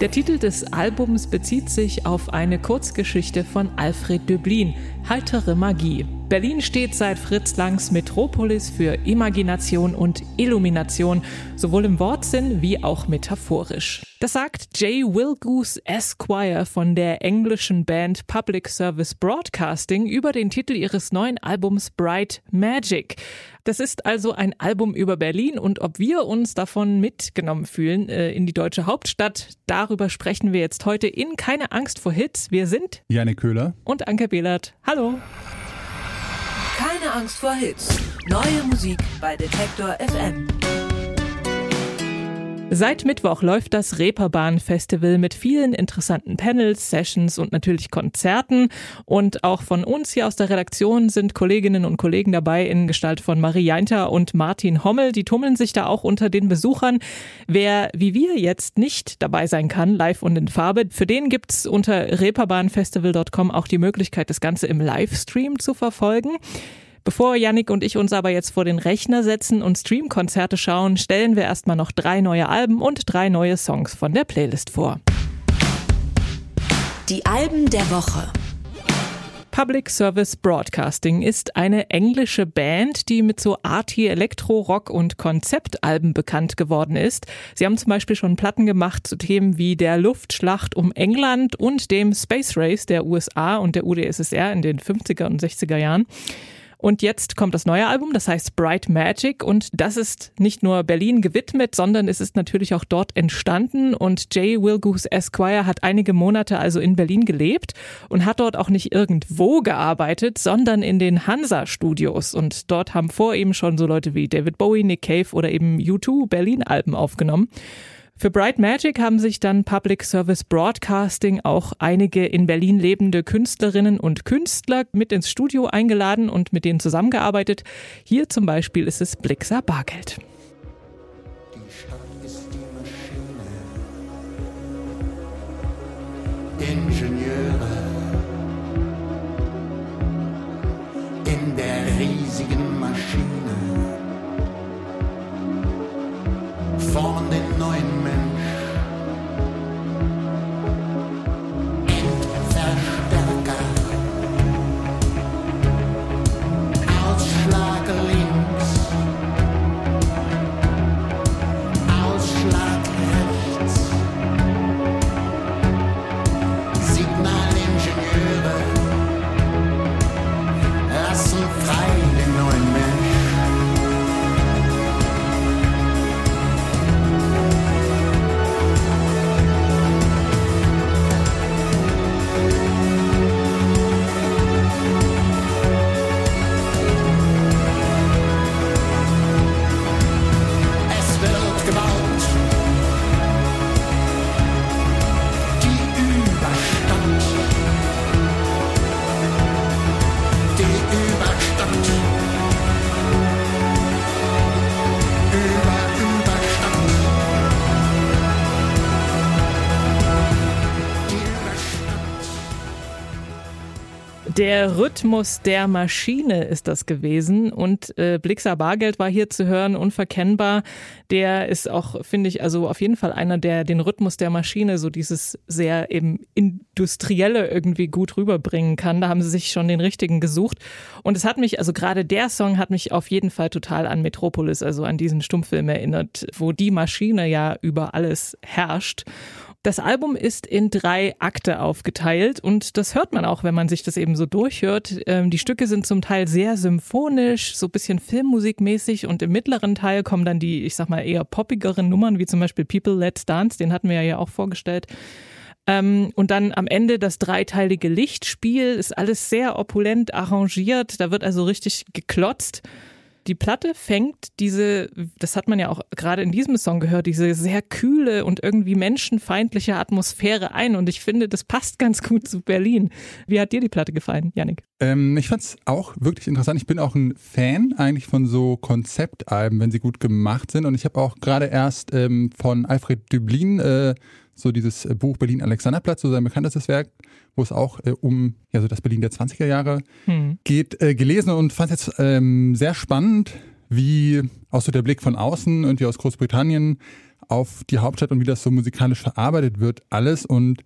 Der Titel des Albums bezieht sich auf eine Kurzgeschichte von Alfred Döblin, Heitere Magie. Berlin steht seit Fritz Langs Metropolis für Imagination und Illumination, sowohl im Wortsinn wie auch metaphorisch. Das sagt Jay Wilgoose Esquire von der englischen Band Public Service Broadcasting über den Titel ihres neuen Albums Bright Magic. Das ist also ein Album über Berlin und ob wir uns davon mitgenommen fühlen äh, in die deutsche Hauptstadt, darüber sprechen wir jetzt heute in Keine Angst vor Hits. Wir sind Janik Köhler und Anke Behlert. Hallo. Angst vor Hits. Neue Musik bei Detektor FM. Seit Mittwoch läuft das Reeperbahn Festival mit vielen interessanten Panels, Sessions und natürlich Konzerten. Und auch von uns hier aus der Redaktion sind Kolleginnen und Kollegen dabei in Gestalt von Marie Jainter und Martin Hommel. Die tummeln sich da auch unter den Besuchern. Wer wie wir jetzt nicht dabei sein kann, live und in Farbe, für den gibt's unter reeperbahnfestival.com auch die Möglichkeit, das Ganze im Livestream zu verfolgen. Bevor Yannick und ich uns aber jetzt vor den Rechner setzen und Streamkonzerte schauen, stellen wir erstmal noch drei neue Alben und drei neue Songs von der Playlist vor. Die Alben der Woche. Public Service Broadcasting ist eine englische Band, die mit so Arty Elektro, Rock und Konzeptalben bekannt geworden ist. Sie haben zum Beispiel schon Platten gemacht zu Themen wie der Luftschlacht um England und dem Space Race der USA und der UdSSR in den 50er und 60er Jahren. Und jetzt kommt das neue Album, das heißt Bright Magic. Und das ist nicht nur Berlin gewidmet, sondern es ist natürlich auch dort entstanden. Und Jay Wilgoose Esquire hat einige Monate also in Berlin gelebt und hat dort auch nicht irgendwo gearbeitet, sondern in den Hansa Studios und dort haben vor ihm schon so Leute wie David Bowie, Nick Cave oder eben U2 Berlin Alben aufgenommen. Für Bright Magic haben sich dann Public Service Broadcasting auch einige in Berlin lebende Künstlerinnen und Künstler mit ins Studio eingeladen und mit denen zusammengearbeitet. Hier zum Beispiel ist es Blixer Bargeld. Die Stadt ist die Maschine. Ingenieure Der Rhythmus der Maschine ist das gewesen und äh, Blixer Bargeld war hier zu hören, unverkennbar. Der ist auch, finde ich, also auf jeden Fall einer, der den Rhythmus der Maschine, so dieses sehr eben industrielle irgendwie gut rüberbringen kann. Da haben sie sich schon den richtigen gesucht. Und es hat mich, also gerade der Song hat mich auf jeden Fall total an Metropolis, also an diesen Stummfilm erinnert, wo die Maschine ja über alles herrscht. Das Album ist in drei Akte aufgeteilt und das hört man auch, wenn man sich das eben so durchhört. Ähm, die Stücke sind zum Teil sehr symphonisch, so ein bisschen Filmmusikmäßig und im mittleren Teil kommen dann die, ich sag mal, eher poppigeren Nummern, wie zum Beispiel People Let's Dance, den hatten wir ja auch vorgestellt. Ähm, und dann am Ende das dreiteilige Lichtspiel ist alles sehr opulent arrangiert, da wird also richtig geklotzt. Die Platte fängt diese, das hat man ja auch gerade in diesem Song gehört, diese sehr kühle und irgendwie menschenfeindliche Atmosphäre ein. Und ich finde, das passt ganz gut zu Berlin. Wie hat dir die Platte gefallen, Yannick? Ähm, ich fand's auch wirklich interessant. Ich bin auch ein Fan eigentlich von so Konzeptalben, wenn sie gut gemacht sind. Und ich habe auch gerade erst ähm, von Alfred Döblin äh, so dieses äh, Buch Berlin Alexanderplatz, so sein bekanntestes Werk, wo es auch äh, um ja so das Berlin der 20er Jahre Hm. geht, äh, gelesen und fand es jetzt ähm, sehr spannend, wie auch so der Blick von außen, irgendwie aus Großbritannien, auf die Hauptstadt und wie das so musikalisch verarbeitet wird, alles. Und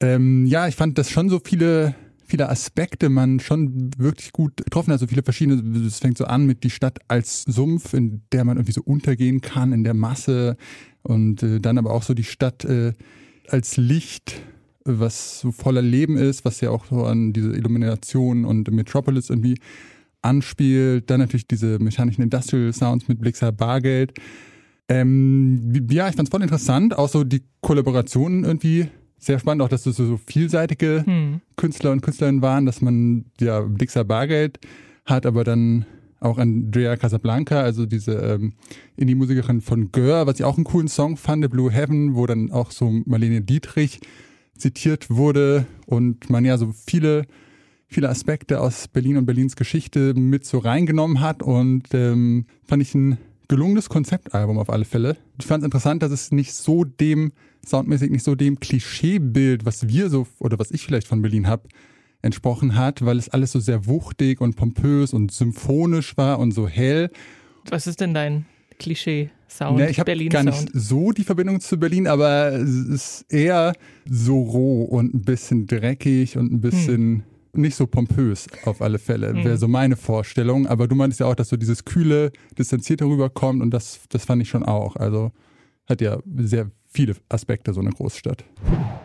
ähm, ja, ich fand, dass schon so viele, viele Aspekte man schon wirklich gut getroffen hat, so viele verschiedene, es fängt so an mit die Stadt als Sumpf, in der man irgendwie so untergehen kann, in der Masse und äh, dann aber auch so die Stadt äh, als Licht, was so voller Leben ist, was ja auch so an diese Illumination und Metropolis irgendwie anspielt. Dann natürlich diese mechanischen Industrial Sounds mit Blixer Bargeld. Ähm, ja, ich fand es voll interessant. Auch so die Kollaborationen irgendwie sehr spannend, auch dass es so vielseitige Hm. Künstler und Künstlerinnen waren, dass man ja Blixer Bargeld hat, aber dann auch Andrea Casablanca, also diese ähm, Indie-Musikerin von Gör, was ich auch einen coolen Song fand, Blue Heaven, wo dann auch so Marlene Dietrich zitiert wurde und man ja so viele, viele Aspekte aus Berlin und Berlins Geschichte mit so reingenommen hat und ähm, fand ich ein gelungenes Konzeptalbum auf alle Fälle. Ich fand es interessant, dass es nicht so dem, soundmäßig nicht so dem Klischeebild, was wir so, oder was ich vielleicht von Berlin habe, entsprochen hat, weil es alles so sehr wuchtig und pompös und symphonisch war und so hell. Was ist denn dein Klischee-Sound? Ne, ich habe gar nicht so die Verbindung zu Berlin, aber es ist eher so roh und ein bisschen dreckig und ein bisschen nicht so pompös auf alle Fälle, Hm. wäre so meine Vorstellung. Aber du meintest ja auch, dass so dieses kühle, distanzierte rüberkommt und das, das fand ich schon auch. Also hat ja sehr viele Aspekte, so eine Großstadt.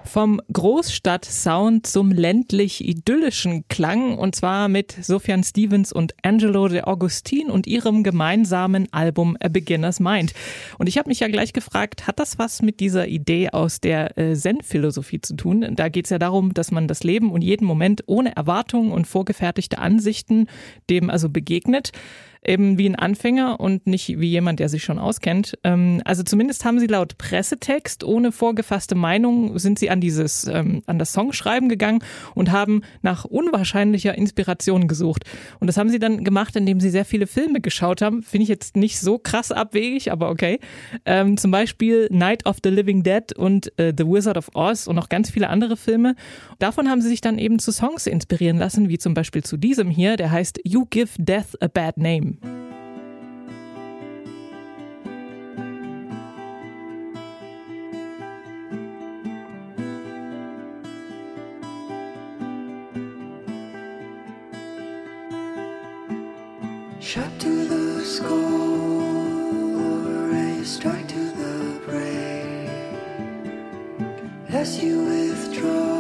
Vom Großstadt-Sound zum ländlich-idyllischen Klang und zwar mit Sufjan Stevens und Angelo de Augustin und ihrem gemeinsamen Album A Beginner's Mind. Und ich habe mich ja gleich gefragt, hat das was mit dieser Idee aus der äh, Zen-Philosophie zu tun? Da geht es ja darum, dass man das Leben und jeden Moment ohne Erwartungen und vorgefertigte Ansichten dem also begegnet eben wie ein Anfänger und nicht wie jemand, der sich schon auskennt. Ähm, also zumindest haben sie laut Pressetext ohne vorgefasste Meinung sind sie an dieses ähm, an das Songschreiben gegangen und haben nach unwahrscheinlicher Inspiration gesucht. Und das haben sie dann gemacht, indem sie sehr viele Filme geschaut haben. Finde ich jetzt nicht so krass abwegig, aber okay. Ähm, zum Beispiel Night of the Living Dead und äh, The Wizard of Oz und noch ganz viele andere Filme. Davon haben sie sich dann eben zu Songs inspirieren lassen, wie zum Beispiel zu diesem hier, der heißt You Give Death a Bad Name. Shot to the or a strike to the brain. As you withdraw,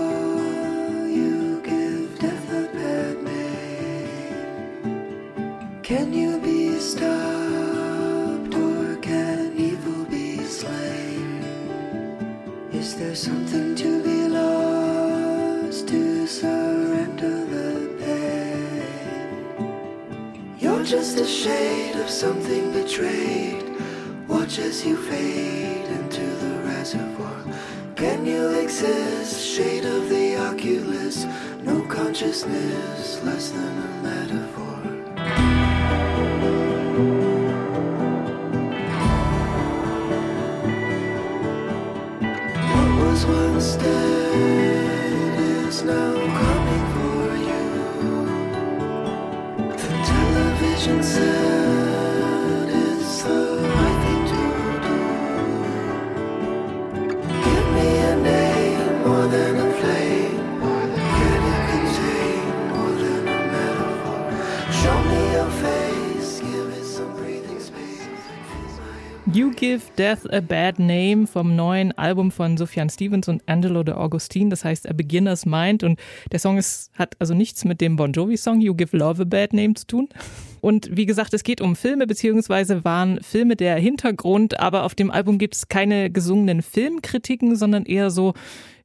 Can you be stopped or can evil be slain? Is there something to be lost to surrender the pain? You're just a shade of something betrayed. Watch as you fade into the reservoir. Can you exist? Shade of the oculus. No consciousness, less than a metaphor. Give Death a Bad Name vom neuen Album von Sufjan Stevens und Angelo de Augustin, das heißt A Beginner's Mind. Und der Song ist, hat also nichts mit dem Bon Jovi Song You Give Love a Bad Name zu tun. Und wie gesagt, es geht um Filme, beziehungsweise waren Filme der Hintergrund, aber auf dem Album gibt es keine gesungenen Filmkritiken, sondern eher so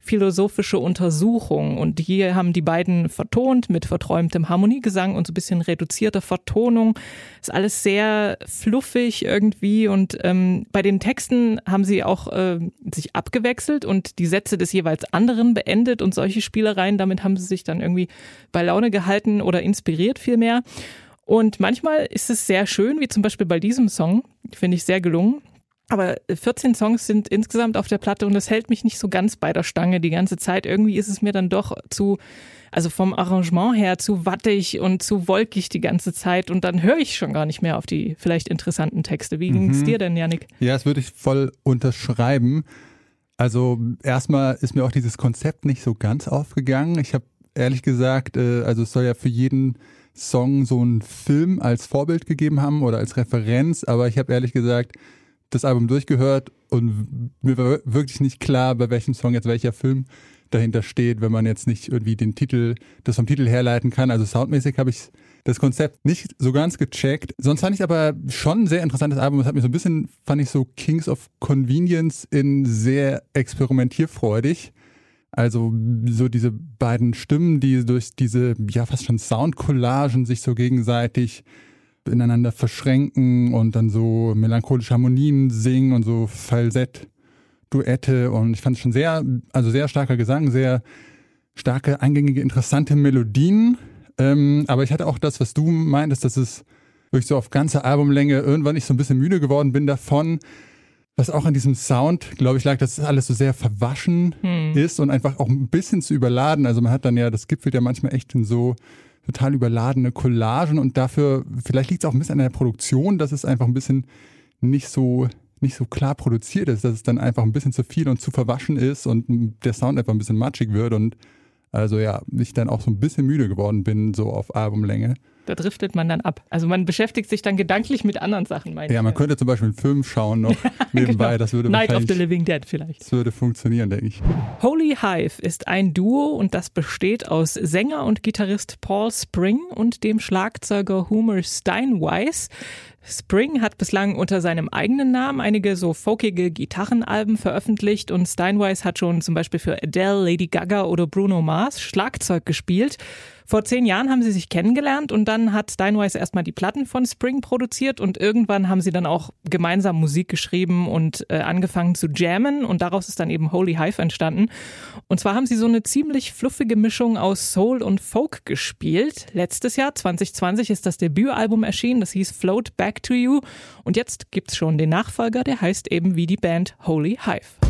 philosophische Untersuchungen. Und hier haben die beiden vertont mit verträumtem Harmoniegesang und so ein bisschen reduzierter Vertonung. Ist alles sehr fluffig irgendwie. Und ähm, bei den Texten haben sie auch äh, sich abgewechselt und die Sätze des jeweils anderen beendet und solche Spielereien. Damit haben sie sich dann irgendwie bei Laune gehalten oder inspiriert vielmehr. Und manchmal ist es sehr schön, wie zum Beispiel bei diesem Song, finde ich sehr gelungen. Aber 14 Songs sind insgesamt auf der Platte und das hält mich nicht so ganz bei der Stange die ganze Zeit. Irgendwie ist es mir dann doch zu, also vom Arrangement her zu wattig und zu wolkig die ganze Zeit und dann höre ich schon gar nicht mehr auf die vielleicht interessanten Texte. Wie ging es Mhm. dir denn, Janik? Ja, das würde ich voll unterschreiben. Also erstmal ist mir auch dieses Konzept nicht so ganz aufgegangen. Ich habe ehrlich gesagt, äh, also es soll ja für jeden Song so einen Film als Vorbild gegeben haben oder als Referenz, aber ich habe ehrlich gesagt das Album durchgehört und mir war wirklich nicht klar, bei welchem Song jetzt welcher Film dahinter steht, wenn man jetzt nicht irgendwie den Titel, das vom Titel herleiten kann. Also soundmäßig habe ich das Konzept nicht so ganz gecheckt. Sonst fand ich aber schon ein sehr interessantes Album. Es hat mir so ein bisschen, fand ich so Kings of Convenience in sehr experimentierfreudig. Also so diese beiden Stimmen, die durch diese, ja fast schon Soundcollagen sich so gegenseitig ineinander verschränken und dann so melancholische Harmonien singen und so Falsett. Duette und ich fand es schon sehr, also sehr starker Gesang, sehr starke, eingängige, interessante Melodien. Ähm, aber ich hatte auch das, was du meintest, dass es wirklich so auf ganze Albumlänge irgendwann ich so ein bisschen müde geworden bin davon. Was auch an diesem Sound, glaube ich, lag, dass alles so sehr verwaschen ist und einfach auch ein bisschen zu überladen. Also man hat dann ja, das gipfelt ja manchmal echt in so total überladene Collagen und dafür, vielleicht liegt es auch ein bisschen an der Produktion, dass es einfach ein bisschen nicht so nicht so klar produziert ist, dass es dann einfach ein bisschen zu viel und zu verwaschen ist und der Sound einfach ein bisschen matschig wird und also ja, ich dann auch so ein bisschen müde geworden bin, so auf Albumlänge. Da driftet man dann ab. Also man beschäftigt sich dann gedanklich mit anderen Sachen, meine Ja, man könnte zum Beispiel einen Film schauen noch nebenbei, Genau. das würde Night of the Living Dead vielleicht. das würde funktionieren, denke ich. Holy Hive ist ein Duo und das besteht aus Sänger und Gitarrist Paul Spring und dem Schlagzeuger Homer Steinweiss. Spring hat bislang unter seinem eigenen Namen einige so folkige Gitarrenalben veröffentlicht und Steinweiss hat schon zum Beispiel für Adele, Lady Gaga oder Bruno Mars Schlagzeug gespielt. Vor zehn Jahren haben sie sich kennengelernt und dann hat Steinweiss erstmal die Platten von Spring produziert und irgendwann haben sie dann auch gemeinsam Musik geschrieben und äh, angefangen zu jammen und daraus ist dann eben Holy Hive entstanden. Und zwar haben sie so eine ziemlich fluffige Mischung aus Soul und Folk gespielt. Letztes Jahr, 2020, ist das Debütalbum erschienen, das hieß Float Back to You und jetzt gibt's schon den Nachfolger, der heißt eben wie die Band Holy Hive.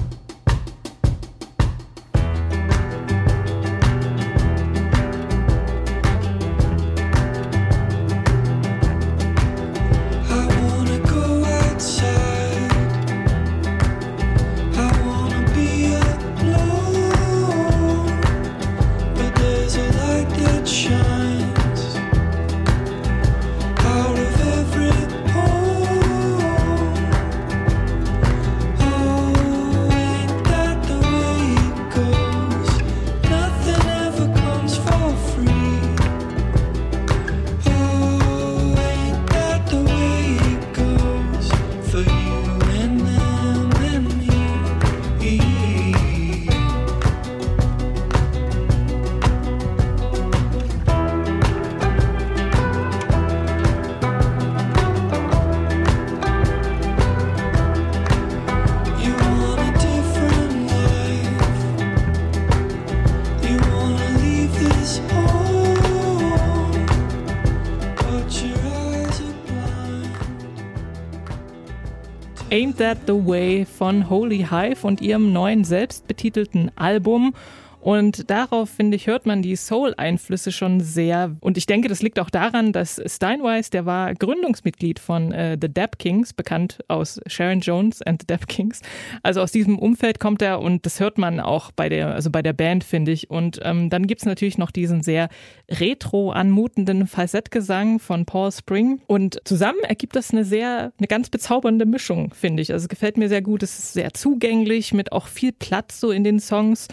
Ain't That the Way von Holy Hive und ihrem neuen selbstbetitelten Album. Und darauf, finde ich, hört man die Soul-Einflüsse schon sehr. Und ich denke, das liegt auch daran, dass Steinweiss, der war Gründungsmitglied von äh, The Dap Kings, bekannt aus Sharon Jones and The Dap Kings. Also aus diesem Umfeld kommt er und das hört man auch bei der, also bei der Band, finde ich. Und ähm, dann gibt's natürlich noch diesen sehr retro anmutenden Falsettgesang von Paul Spring. Und zusammen ergibt das eine sehr, eine ganz bezaubernde Mischung, finde ich. Also es gefällt mir sehr gut. Es ist sehr zugänglich mit auch viel Platz so in den Songs.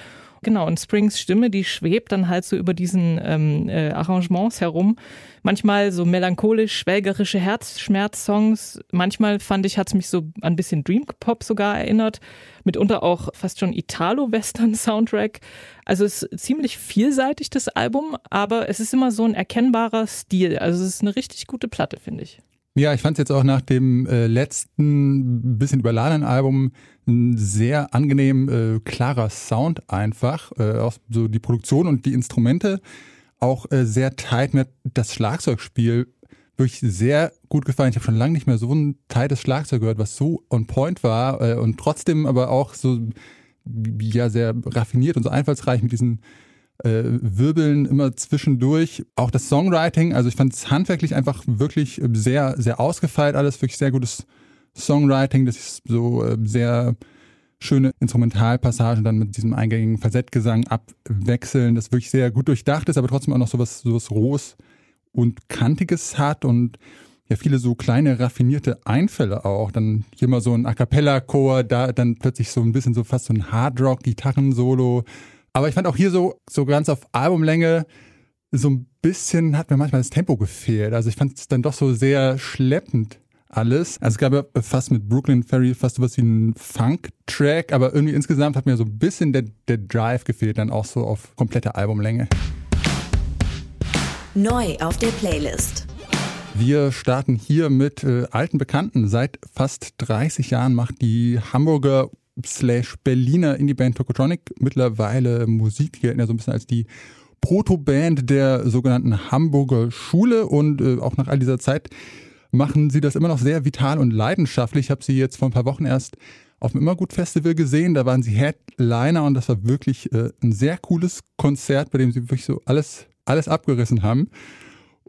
Genau, und Springs Stimme, die schwebt dann halt so über diesen ähm, äh, Arrangements herum. Manchmal so melancholisch, schwelgerische Herzschmerz-Songs. Manchmal fand ich, hat es mich so ein bisschen Dream Pop sogar erinnert. Mitunter auch fast schon Italo-Western-Soundtrack. Also es ist ziemlich vielseitig, das Album, aber es ist immer so ein erkennbarer Stil. Also es ist eine richtig gute Platte, finde ich. Ja, ich fand es jetzt auch nach dem äh, letzten bisschen überladenen Album ein sehr angenehm äh, klarer Sound einfach. Äh, auch so die Produktion und die Instrumente auch äh, sehr tight. Mir hat das Schlagzeugspiel wirklich sehr gut gefallen. Ich habe schon lange nicht mehr so ein tightes Schlagzeug gehört, was so on point war äh, und trotzdem aber auch so ja sehr raffiniert und so einfallsreich mit diesen äh, Wirbeln immer zwischendurch. Auch das Songwriting, also ich fand es handwerklich einfach wirklich sehr, sehr ausgefeilt alles, wirklich sehr gutes Songwriting, das ist so äh, sehr schöne Instrumentalpassagen dann mit diesem eingängigen Falsettgesang abwechseln, das wirklich sehr gut durchdacht ist, aber trotzdem auch noch sowas, sowas Rohes und Kantiges hat und ja viele so kleine raffinierte Einfälle auch. Dann hier mal so ein A cappella Chor, da dann plötzlich so ein bisschen so fast so ein Hardrock Gitarrensolo. Aber ich fand auch hier so so ganz auf Albumlänge so ein bisschen hat mir manchmal das Tempo gefehlt. Also ich fand es dann doch so sehr schleppend alles. Also es gab ja fast mit Brooklyn Ferry fast sowas wie einen Funk-Track, aber irgendwie insgesamt hat mir so ein bisschen der, der Drive gefehlt, dann auch so auf komplette Albumlänge. Neu auf der Playlist. Wir starten hier mit äh, alten Bekannten. Seit fast 30 Jahren macht die Hamburger slash Berliner Indie-Band Tokotronic mittlerweile Musik. Gelten ja so ein bisschen als die Proto-Band der sogenannten Hamburger Schule und äh, auch nach all dieser Zeit machen sie das immer noch sehr vital und leidenschaftlich. Ich habe sie jetzt vor ein paar Wochen erst auf dem Immergut Festival gesehen. Da waren sie Headliner und das war wirklich äh, ein sehr cooles Konzert, bei dem sie wirklich so alles, alles abgerissen haben.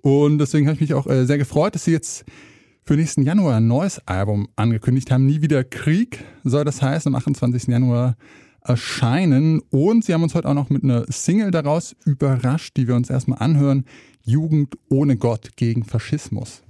Und deswegen habe ich mich auch äh, sehr gefreut, dass sie jetzt für nächsten Januar ein neues Album angekündigt haben. Nie wieder Krieg soll das heißen, am 28. Januar erscheinen. Und sie haben uns heute auch noch mit einer Single daraus überrascht, die wir uns erstmal anhören. Jugend ohne Gott gegen Faschismus.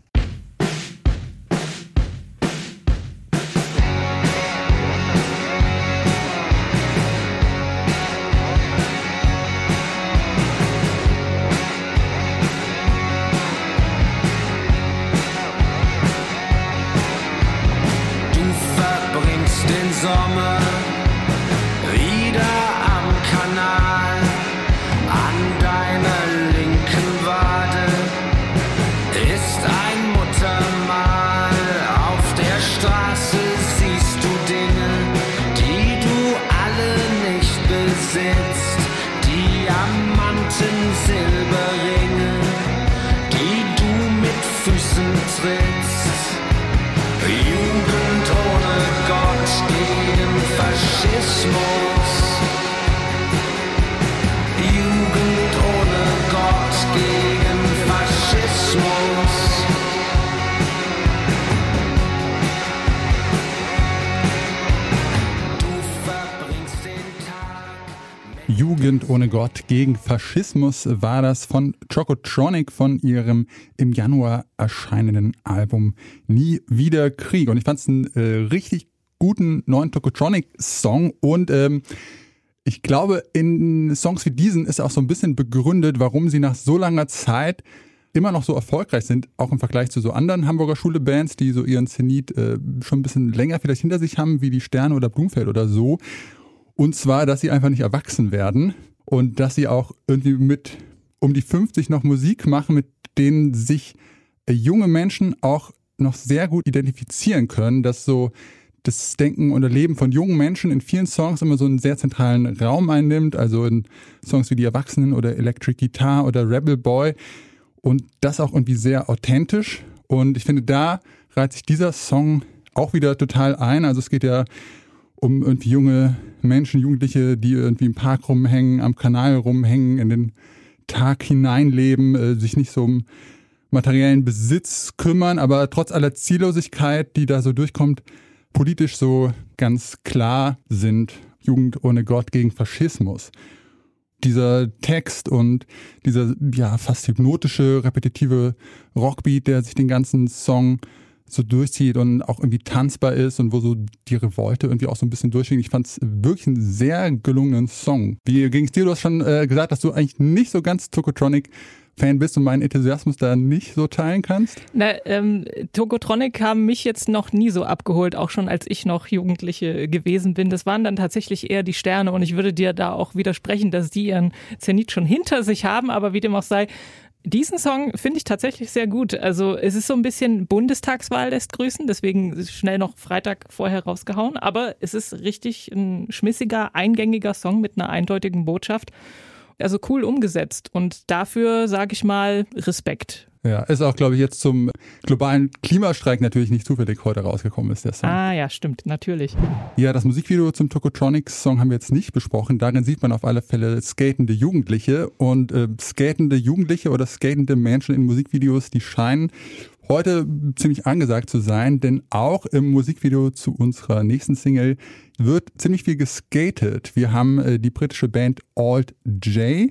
Jugend ohne Gott gegen Faschismus war das von Chocotronic von ihrem im Januar erscheinenden Album Nie wieder Krieg. Und ich fand es einen äh, richtig guten neuen Chocotronic-Song und ähm, ich glaube, in Songs wie diesen ist auch so ein bisschen begründet, warum sie nach so langer Zeit immer noch so erfolgreich sind, auch im Vergleich zu so anderen Hamburger Schule-Bands, die so ihren Zenit äh, schon ein bisschen länger vielleicht hinter sich haben, wie die Sterne oder Blumfeld oder so. Und zwar, dass sie einfach nicht erwachsen werden und dass sie auch irgendwie mit um die 50 noch Musik machen, mit denen sich äh, junge Menschen auch noch sehr gut identifizieren können, dass so das Denken und Erleben von jungen Menschen in vielen Songs immer so einen sehr zentralen Raum einnimmt, also in Songs wie Die Erwachsenen oder Electric Guitar oder Rebel Boy. Und das auch irgendwie sehr authentisch. Und ich finde, da reiht sich dieser Song auch wieder total ein, also es geht ja um irgendwie junge Menschen, Jugendliche, die irgendwie im Park rumhängen, am Kanal rumhängen, in den Tag hineinleben, äh, sich nicht so um materiellen Besitz kümmern, aber trotz aller Ziellosigkeit, die da so durchkommt, politisch so ganz klar sind. Jugend ohne Gott gegen Faschismus. Dieser Text und dieser ja fast hypnotische, repetitive Rockbeat, der sich den ganzen Song so durchzieht und auch irgendwie tanzbar ist und wo so die Revolte irgendwie auch so ein bisschen durchschwingt. Ich fand es wirklich einen sehr gelungenen Song. Wie ging es dir? Du hast schon äh, gesagt, dass du eigentlich nicht so ganz Tokotronic Fan bist und meinen Enthusiasmus da nicht so teilen kannst? Na, ähm, Tokotronic haben mich jetzt noch nie so abgeholt, auch schon als ich noch Jugendliche gewesen bin. Das waren dann tatsächlich eher die Sterne und ich würde dir da auch widersprechen, dass die ihren Zenit schon hinter sich haben, aber wie dem auch sei, diesen Song finde ich tatsächlich sehr gut. Also es ist so ein bisschen Bundestagswahl lässt grüßen, deswegen schnell noch Freitag vorher rausgehauen. Aber es ist richtig ein schmissiger, eingängiger Song mit einer eindeutigen Botschaft. Also cool umgesetzt und dafür sage ich mal Respekt. Ja, ist auch, glaube ich, jetzt zum globalen Klimastreik natürlich nicht zufällig heute rausgekommen ist, der Song. Ah ja, stimmt, natürlich. Ja, das Musikvideo zum Tokotronics-Song haben wir jetzt nicht besprochen. Darin sieht man auf alle Fälle skatende Jugendliche und äh, skatende Jugendliche oder skatende Menschen in Musikvideos, die scheinen heute ziemlich angesagt zu sein, denn auch im Musikvideo zu unserer nächsten Single wird ziemlich viel geskatet. Wir haben äh, die britische Band Alt J,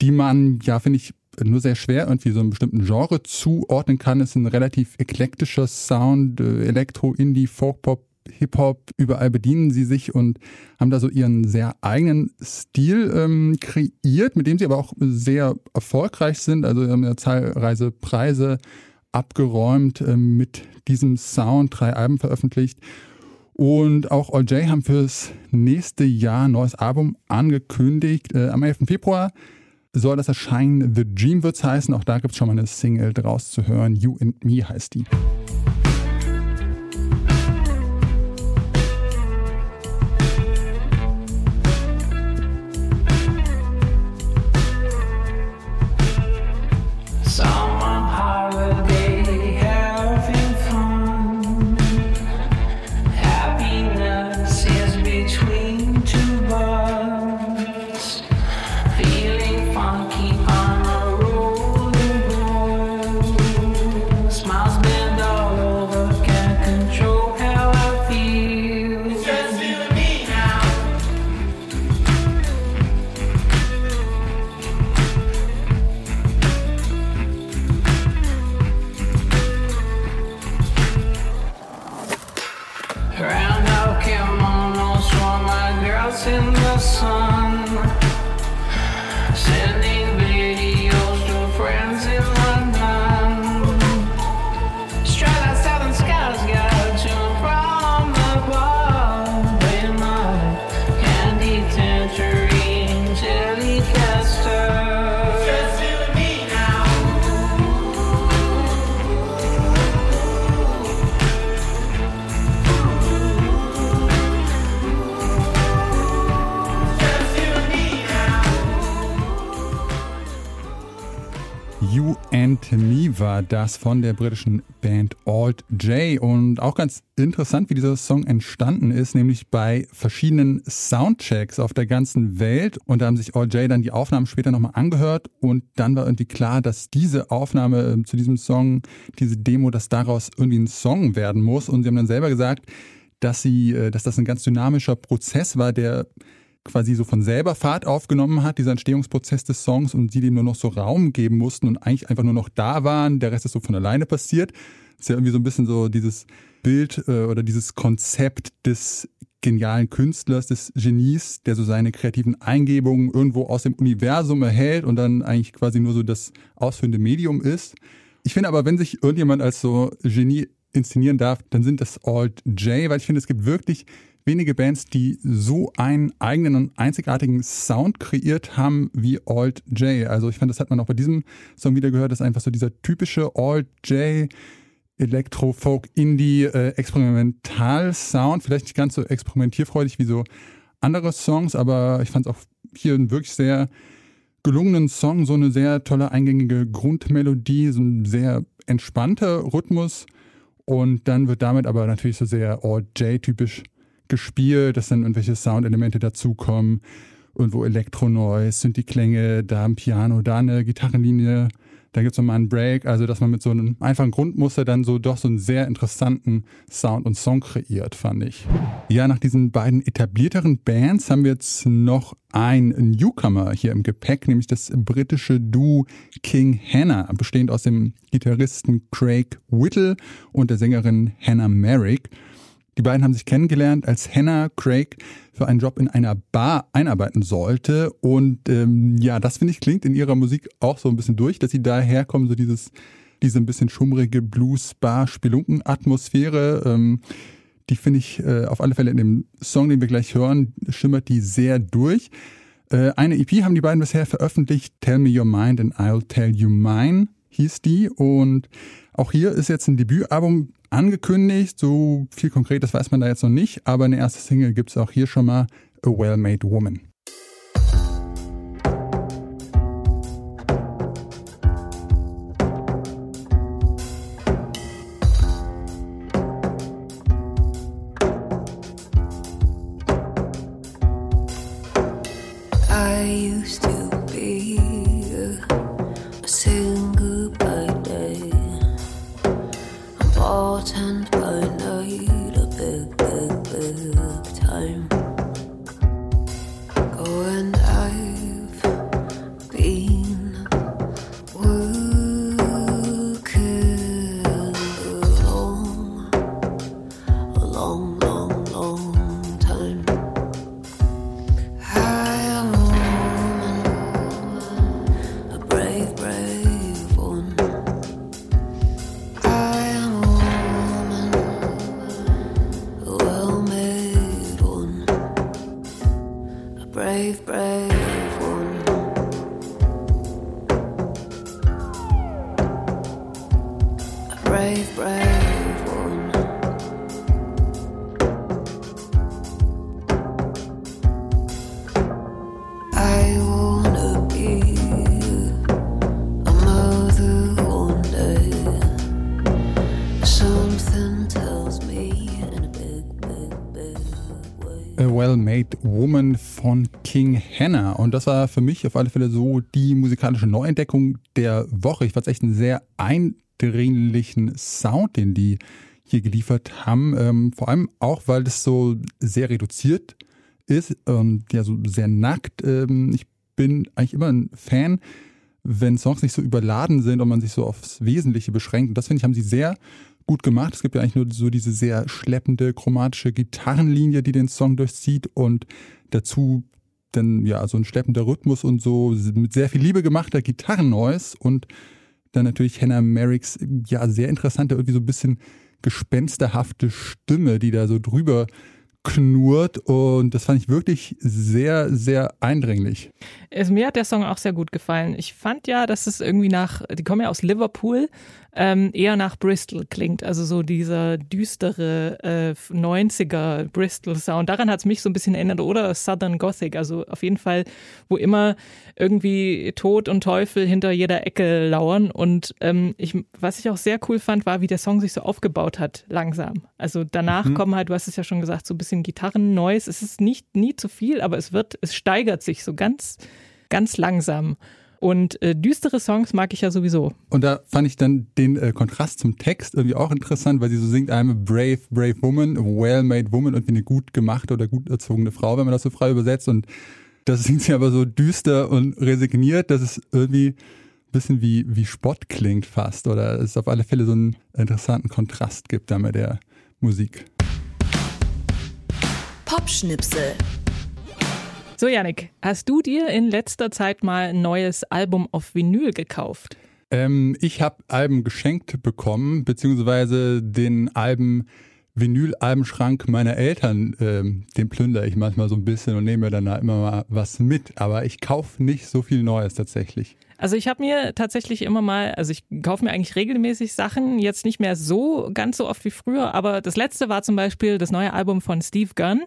die man, ja, finde ich, nur sehr schwer irgendwie so einem bestimmten Genre zuordnen kann. Es ist ein relativ eklektischer Sound, äh, Elektro, Indie, Folkpop, Hip-Hop, überall bedienen sie sich und haben da so ihren sehr eigenen Stil ähm, kreiert, mit dem sie aber auch sehr erfolgreich sind. Also haben ja zahlreiche Preise abgeräumt ähm, mit diesem Sound, drei Alben veröffentlicht. Und auch All J haben fürs nächste Jahr ein neues Album angekündigt. Äh, am 11. Februar soll das erscheinen. The Dream wird's heißen. Auch da gibt's schon mal eine Single draus zu hören. You and Me heißt die. Das von der britischen Band Alt J. Und auch ganz interessant, wie dieser Song entstanden ist, nämlich bei verschiedenen Soundchecks auf der ganzen Welt. Und da haben sich Alt J dann die Aufnahmen später nochmal angehört. Und dann war irgendwie klar, dass diese Aufnahme äh, zu diesem Song, diese Demo, dass daraus irgendwie ein Song werden muss. Und sie haben dann selber gesagt, dass sie, äh, dass das ein ganz dynamischer Prozess war, der quasi so von selber Fahrt aufgenommen hat, dieser Entstehungsprozess des Songs und sie dem nur noch so Raum geben mussten und eigentlich einfach nur noch da waren. Der Rest ist so von alleine passiert. Das ist ja irgendwie so ein bisschen so dieses Bild äh, oder dieses Konzept des genialen Künstlers, des Genies, der so seine kreativen Eingebungen irgendwo aus dem Universum erhält und dann eigentlich quasi nur so das ausführende Medium ist. Ich finde aber, wenn sich irgendjemand als so Genie inszenieren darf, dann sind das Alt J, weil ich finde, es gibt wirklich wenige Bands, die so einen eigenen und einzigartigen Sound kreiert haben wie Alt J. Also ich fand, das hat man auch bei diesem Song wieder gehört, das ist einfach so dieser typische Alt J Elektro, Folk, Indie, äh, Experimental-Sound. Vielleicht nicht ganz so experimentierfreudig wie so andere Songs, aber ich fand es auch hier einen wirklich sehr gelungenen Song, so eine sehr tolle eingängige Grundmelodie, so ein sehr entspannter Rhythmus und dann wird damit aber natürlich so sehr Alt-J-typisch gespielt, dass dann irgendwelche Soundelemente dazukommen, irgendwo Elektro-Noise, sind die Klänge, da ein Piano, da eine Gitarrenlinie, da gibt's nochmal einen Break, also dass man mit so einem einfachen Grundmuster dann so doch so einen sehr interessanten Sound und Song kreiert, fand ich. Ja, nach diesen beiden etablierteren Bands haben wir jetzt noch ein Newcomer hier im Gepäck, nämlich das britische Duo King Hannah, bestehend aus dem Gitarristen Craig Whittle und der Sängerin Hannah Merrick. Die beiden haben sich kennengelernt, als Hannah Craig für einen Job in einer Bar einarbeiten sollte. Und ähm, ja, das finde ich klingt in ihrer Musik auch so ein bisschen durch, dass sie daher kommen, so dieses, diese ein bisschen schummrige Blues-Bar-Spelunken-Atmosphäre. Ähm, die finde ich äh, auf alle Fälle in dem Song, den wir gleich hören, schimmert die sehr durch. Äh, eine EP haben die beiden bisher veröffentlicht, Tell Me Your Mind and I'll Tell You Mine hieß die. Und auch hier ist jetzt ein Debütalbum angekündigt. So viel konkret, das weiß man da jetzt noch nicht. Aber eine erste Single gibt es auch hier schon mal, A Well-Made Woman. Und das war für mich auf alle Fälle so die musikalische Neuentdeckung der Woche. Ich fand es echt einen sehr eindringlichen Sound, den die hier geliefert haben. Ähm, vor allem auch, weil das so sehr reduziert ist und ja so sehr nackt. Ähm, ich bin eigentlich immer ein Fan, wenn Songs nicht so überladen sind und man sich so aufs Wesentliche beschränkt. Und das finde ich, haben sie sehr gut gemacht. Es gibt ja eigentlich nur so diese sehr schleppende chromatische Gitarrenlinie, die den Song durchzieht und dazu dann ja so ein schleppender Rhythmus und so mit sehr viel Liebe gemachter Gitarrennoise und dann natürlich Hannah Merricks ja sehr interessante, irgendwie so ein bisschen gespensterhafte Stimme, die da so drüber knurrt und das fand ich wirklich sehr, sehr eindringlich. Also mir hat der Song auch sehr gut gefallen. Ich fand ja, dass es irgendwie nach, die kommen ja aus Liverpool, ähm, eher nach Bristol klingt. Also so dieser düstere äh, 90er Bristol-Sound. Daran hat es mich so ein bisschen erinnert. Oder Southern Gothic. Also auf jeden Fall, wo immer irgendwie Tod und Teufel hinter jeder Ecke lauern. Und ähm, ich, was ich auch sehr cool fand, war, wie der Song sich so aufgebaut hat, langsam. Also danach kommen halt, du hast es ja schon gesagt, so ein bisschen Gitarren-Noise. Es ist nicht nie zu viel, aber es wird, es steigert sich so ganz, ganz langsam. Und äh, düstere Songs mag ich ja sowieso. Und da fand ich dann den äh, Kontrast zum Text irgendwie auch interessant, weil sie so singt, I'm a brave, brave woman, a well-made woman und wie eine gut gemachte oder gut erzogene Frau, wenn man das so frei übersetzt. Und das singt sie aber so düster und resigniert, dass es irgendwie ein bisschen wie, wie Spott klingt fast. Oder es auf alle Fälle so einen interessanten Kontrast gibt da mit der Musik. Popschnipsel. So, Yannick, hast du dir in letzter Zeit mal ein neues Album auf Vinyl gekauft? Ähm, ich habe Alben geschenkt bekommen, beziehungsweise den Alben Vinyl-Albenschrank meiner Eltern, ähm, den plündere ich manchmal so ein bisschen und nehme mir dann da immer mal was mit. Aber ich kaufe nicht so viel Neues tatsächlich. Also ich habe mir tatsächlich immer mal, also ich kaufe mir eigentlich regelmäßig Sachen, jetzt nicht mehr so ganz so oft wie früher, aber das letzte war zum Beispiel das neue Album von Steve Gunn,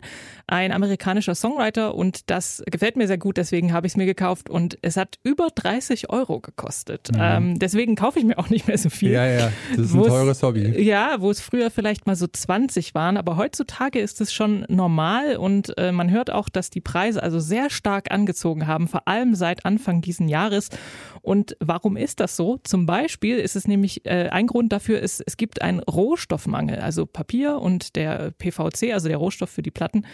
ein amerikanischer Songwriter und das gefällt mir sehr gut, deswegen habe ich es mir gekauft und es hat über 30 Euro gekostet. Ähm, deswegen kaufe ich mir auch nicht mehr so viel. Ja, ja, das ist ein teures Hobby. Ja, wo es früher vielleicht mal so 20 waren, aber heutzutage ist es schon normal und äh, man hört auch, dass die Preise also sehr stark angezogen haben, vor allem seit Anfang diesen Jahres. Und warum ist das so? Zum Beispiel ist es nämlich, äh, ein Grund dafür ist, es gibt einen Rohstoffmangel, also Papier und der PVC, also der Rohstoff für die Platten.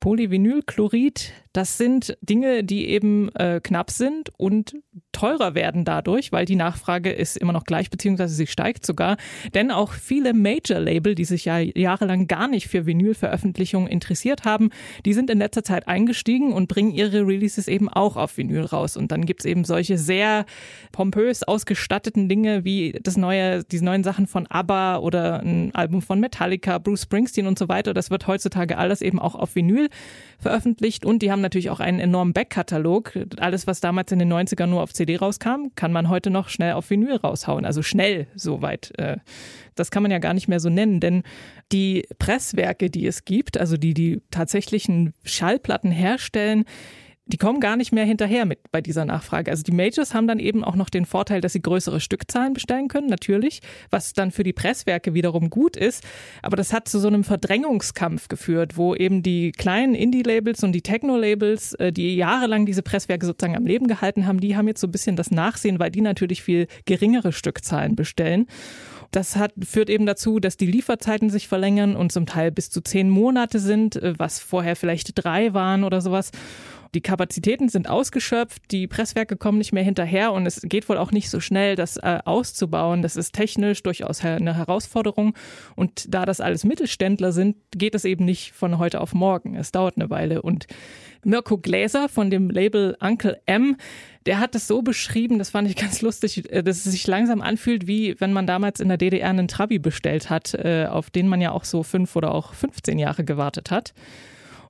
Polyvinylchlorid, das sind Dinge, die eben äh, knapp sind und teurer werden dadurch, weil die Nachfrage ist immer noch gleich, beziehungsweise sie steigt sogar. Denn auch viele Major-Label, die sich ja jahrelang gar nicht für Vinylveröffentlichungen interessiert haben, die sind in letzter Zeit eingestiegen und bringen ihre Releases eben auch auf Vinyl raus. Und dann gibt's eben solche sehr pompös ausgestatteten Dinge wie das neue, diese neuen Sachen von ABBA oder ein Album von Metallica, Bruce Springsteen und so weiter. Das wird heutzutage alles eben auch auf Vinyl veröffentlicht und die haben natürlich auch einen enormen Backkatalog. Alles, was damals in den 90ern nur auf CD rauskam, kann man heute noch schnell auf Vinyl raushauen. Also schnell soweit. Äh, Das kann man ja gar nicht mehr so nennen, denn die Presswerke, die es gibt, also die die tatsächlichen Schallplatten herstellen, die kommen gar nicht mehr hinterher mit bei dieser Nachfrage. Also die Majors haben dann eben auch noch den Vorteil, dass sie größere Stückzahlen bestellen können, natürlich, was dann für die Presswerke wiederum gut ist. Aber das hat zu so einem Verdrängungskampf geführt, wo eben die kleinen Indie-Labels und die Techno-Labels, äh, die jahrelang diese Presswerke sozusagen am Leben gehalten haben, die haben jetzt so ein bisschen das Nachsehen, weil die natürlich viel geringere Stückzahlen bestellen. Das hat, führt eben dazu, dass die Lieferzeiten sich verlängern und zum Teil bis zu zehn Monate sind, äh, was vorher vielleicht drei waren oder sowas. Die Kapazitäten sind ausgeschöpft, die Presswerke kommen nicht mehr hinterher und es geht wohl auch nicht so schnell, das äh, auszubauen. Das ist technisch durchaus eine Herausforderung. Und da das alles Mittelständler sind, geht es eben nicht von heute auf morgen. Es dauert eine Weile. Und Mirko Gläser von dem Label Uncle M, der hat es so beschrieben, das fand ich ganz lustig, äh, dass es sich langsam anfühlt, wie wenn man damals in der DDR einen Trabi bestellt hat, äh, auf den man ja auch so fünf oder auch 15 Jahre gewartet hat.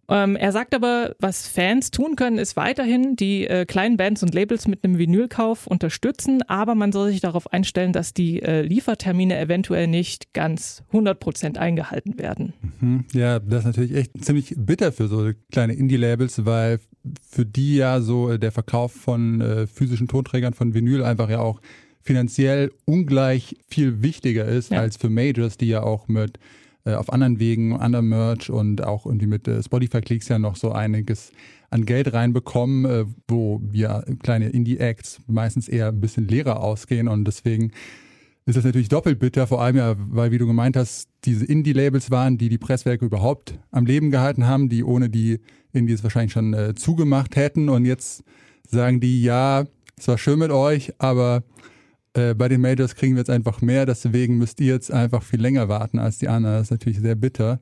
Ähm, er sagt aber, was Fans tun können, ist weiterhin die äh, kleinen Bands und Labels mit einem Vinylkauf unterstützen, aber man soll sich darauf einstellen, dass die äh, Liefertermine eventuell nicht ganz 100 Prozent eingehalten werden. Mhm. Ja, das ist natürlich echt ziemlich bitter für so kleine Indie-Labels, weil für die ja so äh, der Verkauf von äh, physischen Tonträgern von Vinyl einfach ja auch finanziell ungleich viel wichtiger ist Ja. als für Majors, die ja auch mit äh, auf anderen Wegen, anderem Merch und auch irgendwie mit äh, Spotify-Klicks ja noch so einiges an Geld reinbekommen, äh, wo ja kleine Indie-Acts meistens eher ein bisschen leerer ausgehen. Und deswegen ist das natürlich doppelt bitter, vor allem ja, weil, wie du gemeint hast, diese Indie-Labels waren, die die Presswerke überhaupt am Leben gehalten haben, die ohne die Indies wahrscheinlich schon äh, zugemacht hätten. Und jetzt sagen die, ja, es war schön mit euch, aber äh, bei den Majors kriegen wir jetzt einfach mehr, deswegen müsst ihr jetzt einfach viel länger warten als die anderen. Das ist natürlich sehr bitter.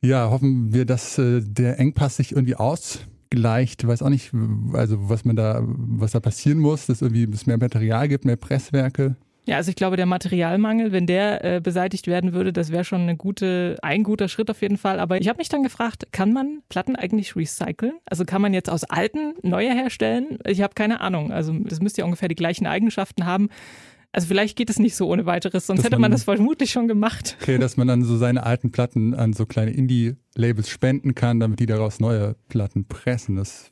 Ja, hoffen wir, dass äh, der Engpass sich irgendwie ausgleicht. Weiß auch nicht, also was man da, was da passieren muss, dass irgendwie es mehr Material gibt, mehr Presswerke. Ja, also ich glaube, der Materialmangel, wenn der äh, beseitigt werden würde, das wäre schon eine gute, ein guter Schritt auf jeden Fall. Aber ich habe mich dann gefragt, kann man Platten eigentlich recyceln? Also kann man jetzt aus alten neue herstellen? Ich habe keine Ahnung. Also das müsste ja ungefähr die gleichen Eigenschaften haben. Also vielleicht geht es nicht so ohne weiteres, sonst Dass hätte man- man das vermutlich schon gemacht. Okay, dass man dann so seine alten Platten an so kleine Indie-Labels spenden kann, damit die daraus neue Platten pressen. Das.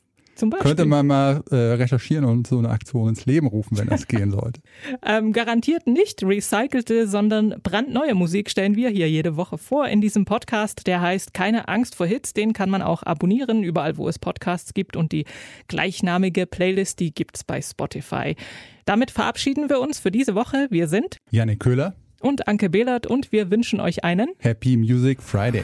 Könnte man mal äh, recherchieren und so eine Aktion ins Leben rufen, wenn das gehen sollte. Ähm, garantiert nicht recycelte, sondern brandneue Musik stellen wir hier jede Woche vor in diesem Podcast. Der heißt Keine Angst vor Hits. Den kann man auch abonnieren, überall wo es Podcasts gibt. Und die gleichnamige Playlist, die gibt's bei Spotify. Damit verabschieden wir uns für diese Woche. Wir sind Janik Köhler, und Anke Behlert und wir wünschen euch einen Happy Music Friday.